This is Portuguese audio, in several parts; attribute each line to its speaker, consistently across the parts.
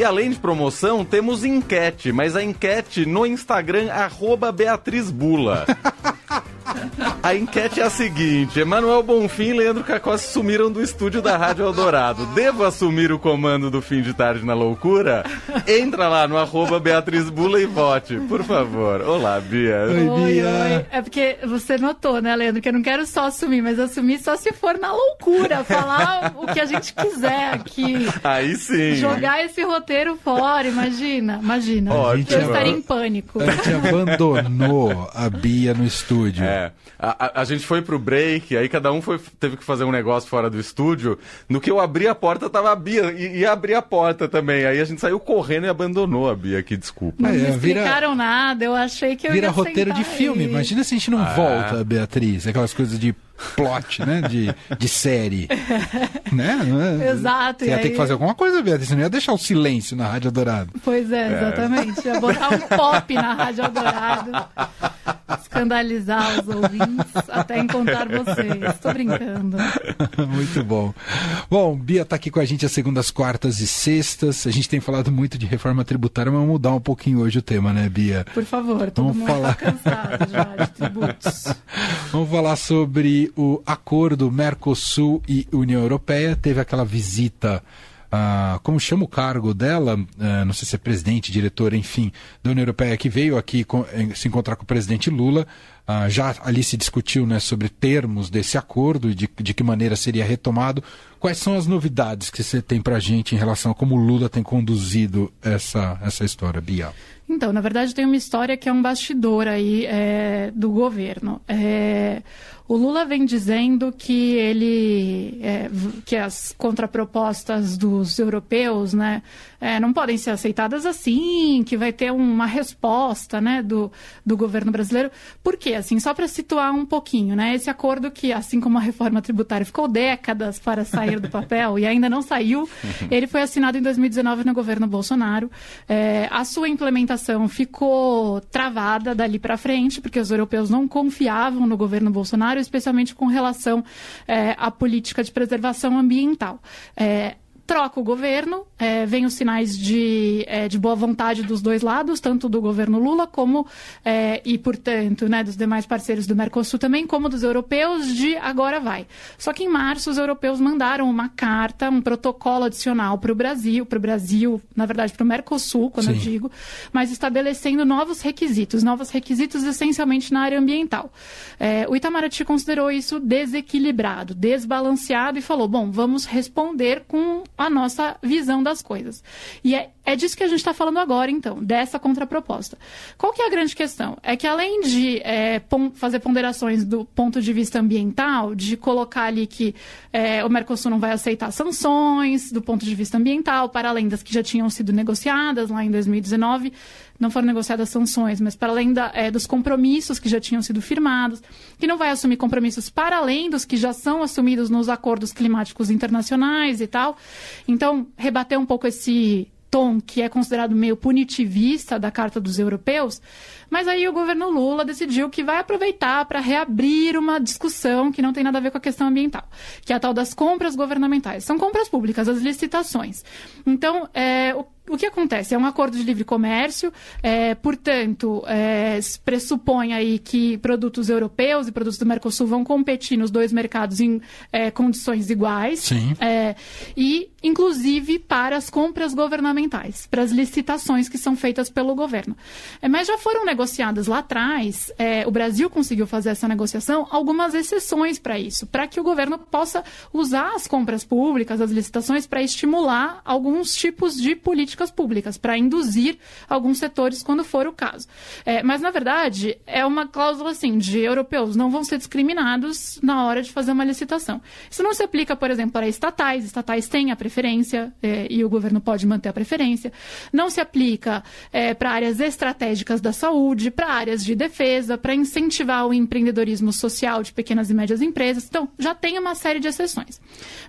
Speaker 1: E além de promoção, temos enquete, mas a enquete no Instagram, arroba Beatriz Bula. A enquete é a seguinte: Emanuel Bonfim e Leandro Cacossi sumiram do estúdio da Rádio Eldorado. Devo assumir o comando do fim de tarde na loucura? Entra lá no arroba Beatriz Bula e vote, por favor. Olá, Bia.
Speaker 2: Oi,
Speaker 3: Oi,
Speaker 2: Bia.
Speaker 3: oi. É porque você notou, né, Leandro, que eu não quero só assumir, mas assumir só se for na loucura, falar o que a gente quiser aqui.
Speaker 1: Aí sim.
Speaker 3: Jogar esse roteiro fora, imagina, imagina.
Speaker 1: Ótimo.
Speaker 3: Eu estaria em pânico.
Speaker 2: A gente abandonou a Bia no estúdio.
Speaker 1: É. A, a- a gente foi pro break, aí cada um foi, teve que fazer um negócio fora do estúdio. No que eu abri a porta, tava a Bia. E, e abri a porta também. Aí a gente saiu correndo e abandonou a Bia aqui, desculpa.
Speaker 3: Não
Speaker 2: É,
Speaker 3: me
Speaker 2: vira-
Speaker 3: explicaram nada, eu achei que eu
Speaker 2: Vira
Speaker 3: ia
Speaker 2: roteiro de filme.
Speaker 3: e-
Speaker 2: Imagina se a gente não volta, Beatriz. Aquelas coisas de plot, né? De, de série. né?
Speaker 3: Exato,
Speaker 2: Você
Speaker 3: e
Speaker 2: ia ter
Speaker 3: aí-
Speaker 2: que fazer alguma coisa, Beatriz. Você não ia deixar o silêncio na Rádio Dourado.
Speaker 3: Pois é, exatamente. Ia botar um pop na Rádio Eldorado. Escandalizar os ouvintes até encontrar vocês. Tô brincando.
Speaker 2: muito bom. Bom, Bia tá aqui com a gente às segundas, quartas e sextas. A gente tem falado muito de reforma tributária, mas vamos mudar um pouquinho hoje o tema, né, Bia?
Speaker 3: Por favor, todo
Speaker 2: Vamos
Speaker 3: mundo
Speaker 2: falar.
Speaker 3: tá cansado já de tributos.
Speaker 2: Vamos falar sobre o acordo Mercosul e União Europeia. Teve aquela visita, ah, como chama o cargo dela? Ah, não sei se é presidente, diretor, enfim, da União Europeia, que veio aqui com- eh, se encontrar com o presidente Lula. Ah, já ali se discutiu né, sobre termos desse acordo e de, de que maneira seria retomado. Quais são as novidades que você tem para a gente em relação a como o Lula tem conduzido essa, essa história, Bia?
Speaker 3: Então, na verdade, tem uma história que é um bastidor aí é, do governo. É, o Lula vem dizendo que ele é, que as contrapropostas dos europeus, né, é, não podem ser aceitadas assim, que vai ter uma resposta, né, do, do governo brasileiro. Por quê? Assim, só para situar um pouquinho, né, esse acordo que, assim como a reforma tributária ficou décadas para sair do papel e ainda não saiu, ele foi assinado em 2019 no governo Bolsonaro. É, a sua implementação ficou travada dali para frente, porque os europeus não confiavam no governo Bolsonaro, especialmente com relação é, à política de preservação ambiental. É, troca o governo, é, vem os sinais de, é, de boa vontade dos dois lados, tanto do governo Lula como, é, e portanto, né, dos demais parceiros do Mercosul também, como dos europeus, de agora vai. Só que em março os europeus mandaram uma carta, um protocolo adicional para o Brasil, para o Brasil, na verdade para o Mercosul, quando eu
Speaker 2: Sim.
Speaker 3: digo, mas estabelecendo novos requisitos, novos requisitos essencialmente na área ambiental. É, o Itamaraty considerou isso desequilibrado, desbalanceado e falou: bom, vamos responder com a nossa visão das coisas. E é, é disso que a gente está falando agora, então, dessa contraproposta. Qual que é a grande questão? É que além de é, pon- fazer ponderações do ponto de vista ambiental, de colocar ali que é, o Mercosul não vai aceitar sanções do ponto de vista ambiental, para além das que já tinham sido negociadas lá em 2019, não foram negociadas sanções, mas para além da, é, dos compromissos que já tinham sido firmados, que não vai assumir compromissos para além dos que já são assumidos nos acordos climáticos internacionais e tal. Então, rebater um pouco esse tom que é considerado meio punitivista da Carta dos Europeus, mas aí o governo Lula decidiu que vai aproveitar para reabrir uma discussão que não tem nada a ver com a questão ambiental, que é a tal das compras governamentais. São compras públicas, as licitações. Então, é, o o que acontece? É um acordo de livre comércio, é, portanto, é, pressupõe aí que produtos europeus e produtos do Mercosul vão competir nos dois mercados em é, condições iguais.
Speaker 2: Sim.
Speaker 3: É, e, inclusive, para as compras governamentais, para as licitações que são feitas pelo governo. É, mas já foram negociadas lá atrás, é, o Brasil conseguiu fazer essa negociação, algumas exceções para isso, para que o governo possa usar as compras públicas, as licitações, para estimular alguns tipos de políticas públicas, para induzir alguns setores quando for o caso. É, mas, na verdade, é uma cláusula assim, de europeus não vão ser discriminados na hora de fazer uma licitação. Isso não se aplica, por exemplo, para estatais. Estatais têm a preferência é, e o governo pode manter a preferência. Não se aplica é, para áreas estratégicas da saúde, para áreas de defesa, para incentivar o empreendedorismo social de pequenas e médias empresas. Então, já tem uma série de exceções.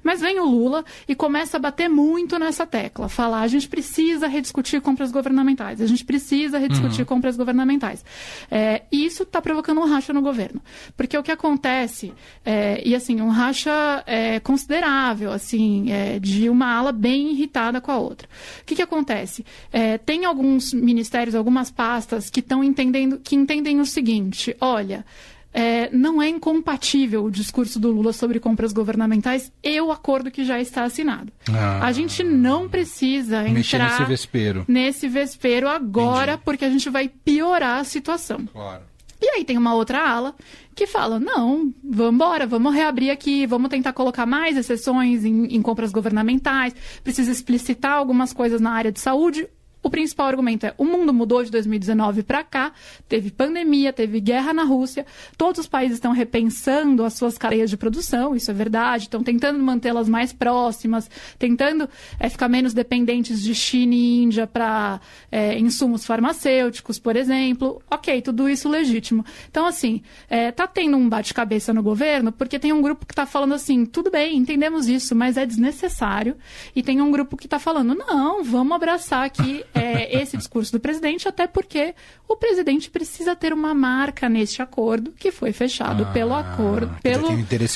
Speaker 3: Mas vem o Lula e começa a bater muito nessa tecla, falar a gente precisa precisa rediscutir compras governamentais, a gente precisa rediscutir uhum. compras governamentais. É, e isso está provocando um racha no governo. Porque o que acontece, é, e assim, um racha é, considerável, assim, é, de uma ala bem irritada com a outra. O que, que acontece? É, tem alguns ministérios, algumas pastas que estão entendendo, que entendem o seguinte, olha, é, não é incompatível o discurso do Lula sobre compras governamentais e o acordo que já está assinado. Ah, a gente não precisa entrar
Speaker 2: nesse vespero.
Speaker 3: nesse vespero agora, Entendi. porque a gente vai piorar a situação.
Speaker 2: Claro.
Speaker 3: E aí tem uma outra ala que fala: não, vamos embora, vamos reabrir aqui, vamos tentar colocar mais exceções em, em compras governamentais, precisa explicitar algumas coisas na área de saúde o principal argumento é: o mundo mudou de 2019 para cá, teve pandemia, teve guerra na Rússia, todos os países estão repensando as suas cadeias de produção, isso é verdade, estão tentando mantê-las mais próximas, tentando é, ficar menos dependentes de China e Índia para é, insumos farmacêuticos, por exemplo. Ok, tudo isso legítimo. Então, assim, é, tá tendo um bate-cabeça no governo, porque tem um grupo que está falando assim: tudo bem, entendemos isso, mas é desnecessário, e tem um grupo que está falando: não, vamos abraçar aqui é, esse discurso do presidente, até porque o presidente precisa ter uma marca neste acordo que foi fechado ah, pelo acordo, pelo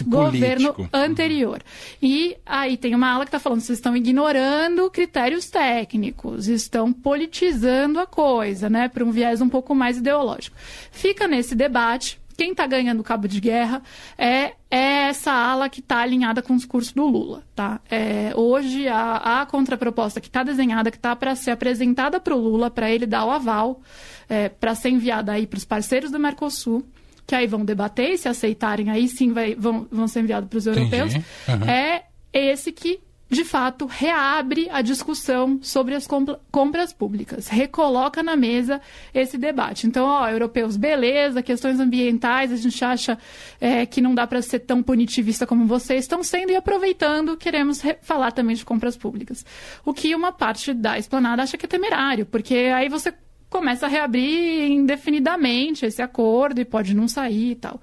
Speaker 3: governo político. anterior. E aí tem uma ala que está falando, vocês estão ignorando critérios técnicos, estão politizando a coisa, né, para um viés um pouco mais ideológico. Fica nesse debate quem está ganhando cabo de guerra é, é essa ala que está alinhada com o discurso do Lula. Tá? É, hoje, a, a contraproposta que está desenhada, que está para ser apresentada para o Lula, para ele dar o aval, é, para ser enviada aí para os parceiros do Mercosul, que aí vão debater e se aceitarem, aí sim vai, vão, vão ser enviados para os europeus, uhum. é esse que de fato, reabre a discussão sobre as compras públicas, recoloca na mesa esse debate. Então, ó, europeus, beleza, questões ambientais, a gente acha é, que não dá para ser tão punitivista como vocês estão sendo, e aproveitando, queremos falar também de compras públicas. O que uma parte da esplanada acha que é temerário, porque aí você começa a reabrir indefinidamente esse acordo e pode não sair e tal.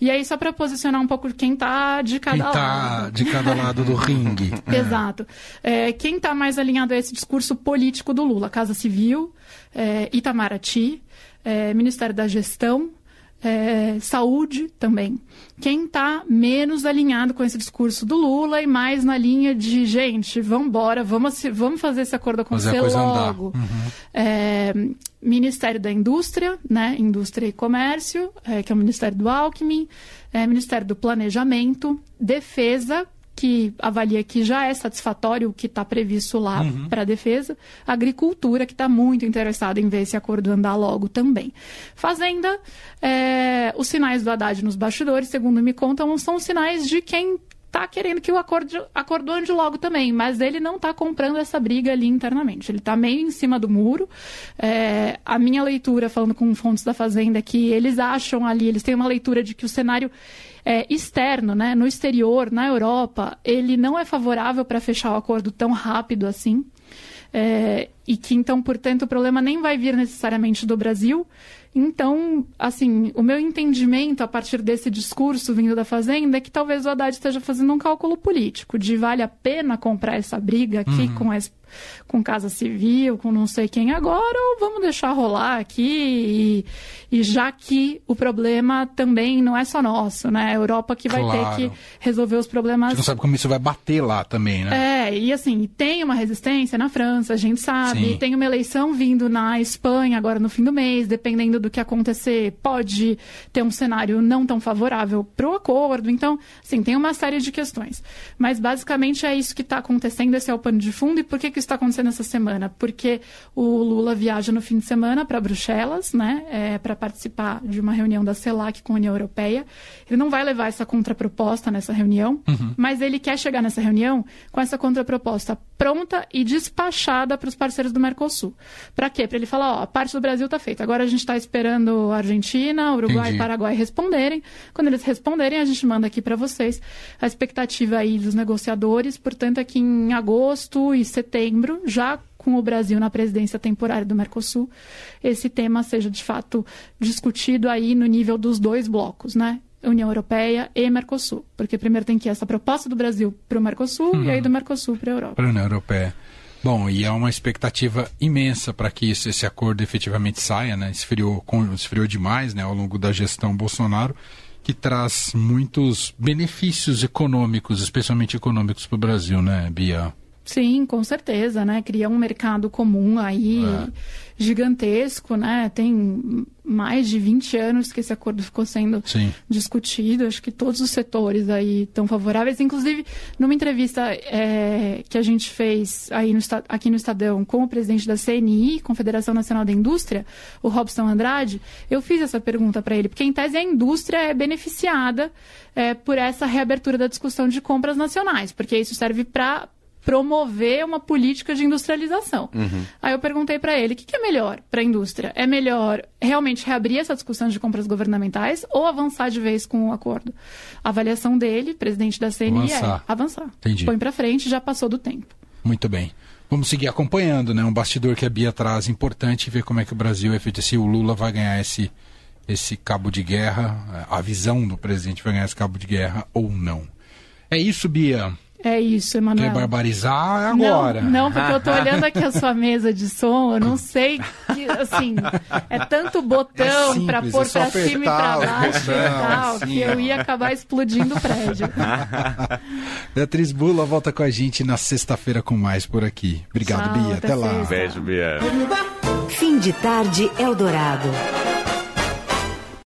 Speaker 3: E aí, só para posicionar um pouco quem está de cada
Speaker 2: quem
Speaker 3: tá
Speaker 2: lado. de cada lado do ringue.
Speaker 3: Exato. É, quem está mais alinhado a esse discurso político do Lula? Casa Civil, é, Itamaraty, é, Ministério da Gestão, é, saúde também. Quem está menos alinhado com esse discurso do Lula e mais na linha de, gente, vamos embora, vamos, vamos fazer esse acordo acontecer logo. Uhum. É, Ministério da Indústria, né, Indústria e Comércio, é, que é o Ministério do Alckmin, é, Ministério do Planejamento, Defesa, que avalia que já é satisfatório o que está previsto lá uhum. para a defesa, agricultura, que está muito interessada em ver esse acordo andar logo também. Fazenda, é, os sinais do Haddad nos bastidores, segundo me contam, são sinais de quem está querendo que o acordo, acordo ande logo também, mas ele não está comprando essa briga ali internamente. Ele está meio em cima do muro. É, a minha leitura, falando com fontes da Fazenda, é que eles acham ali, eles têm uma leitura de que o cenário é, externo, né, no exterior, na Europa, ele não é favorável para fechar o acordo tão rápido assim. É, e que então, portanto, o problema nem vai vir necessariamente do Brasil. Então, assim, o meu entendimento a partir desse discurso vindo da Fazenda é que talvez o Haddad esteja fazendo um cálculo político de vale a pena comprar essa briga aqui uhum. com as com Casa Civil, com não sei quem agora, ou vamos deixar rolar aqui e, e já que o problema também não é só nosso, né? A Europa que vai claro. ter que resolver os problemas. A
Speaker 2: gente não sabe como isso vai bater lá também, né?
Speaker 3: É, e assim, tem uma resistência na França, a gente sabe, Sim. tem uma eleição vindo na Espanha agora no fim do mês, dependendo do que acontecer, pode ter um cenário não tão favorável para o acordo. Então, assim, tem uma série de questões. Mas basicamente é isso que está acontecendo, esse é o pano de fundo. E por que, que está acontecendo essa semana? Porque o Lula viaja no fim de semana para Bruxelas, né, é, para participar de uma reunião da CELAC com a União Europeia. Ele não vai levar essa contraproposta nessa reunião, uhum. mas ele quer chegar nessa reunião com essa contraproposta pronta e despachada para os parceiros do Mercosul. Para quê? Para ele falar, ó, a parte do Brasil está feita. Agora a gente está esperando a Argentina, Uruguai e Paraguai responderem. Quando eles responderem, a gente manda aqui para vocês a expectativa aí dos negociadores. Portanto, aqui em agosto e setembro setembro, já com o Brasil na presidência temporária do Mercosul, esse tema seja de fato discutido aí no nível dos dois blocos, né? União Europeia e Mercosul. Porque primeiro tem que ir essa proposta do Brasil para o Mercosul uhum. e aí do Mercosul para a Europa.
Speaker 2: Para a União Europeia. Bom, e há uma expectativa imensa para que isso, esse acordo efetivamente saia, né? Esfriou, esfriou demais né, ao longo da gestão Bolsonaro, que traz muitos benefícios econômicos, especialmente econômicos para o Brasil, né, Bia?
Speaker 3: Sim, com certeza, né? Cria um mercado comum aí é. gigantesco, né? Tem mais de 20 anos que esse acordo ficou sendo Sim. discutido. Acho que todos os setores aí estão favoráveis. Inclusive, numa entrevista é, que a gente fez aí no, aqui no Estadão com o presidente da CNI, Confederação Nacional da Indústria, o Robson Andrade, eu fiz essa pergunta para ele, porque em tese a indústria é beneficiada é, por essa reabertura da discussão de compras nacionais, porque isso serve para promover uma política de industrialização. Uhum. Aí eu perguntei para ele, o que, que, é melhor para a indústria? É melhor realmente reabrir essa discussão de compras governamentais ou avançar de vez com o acordo? A avaliação dele, presidente da CNI, é avançar. é avançar. Entendi. Põe para frente, já passou do tempo.
Speaker 2: Muito bem. Vamos seguir acompanhando, né? Um bastidor que a Bia traz importante e ver como é que o Brasil, se o Lula vai ganhar esse, esse cabo de guerra, a visão do presidente vai ganhar esse cabo de guerra ou não. É isso, Bia.
Speaker 3: É isso, Emanuel.
Speaker 2: Quer barbarizar agora.
Speaker 3: Não, não, porque eu tô olhando aqui a sua mesa de som, eu não sei que, assim, é tanto botão é para pôr é para cima e para baixo e tal, assim, que eu ia acabar explodindo o prédio.
Speaker 2: Beatriz Bula volta com a gente na sexta-feira com mais por aqui. Obrigado, Tchau, Bia. Até, até lá.
Speaker 1: Beijo, Bia.
Speaker 4: Fim de tarde, Eldorado.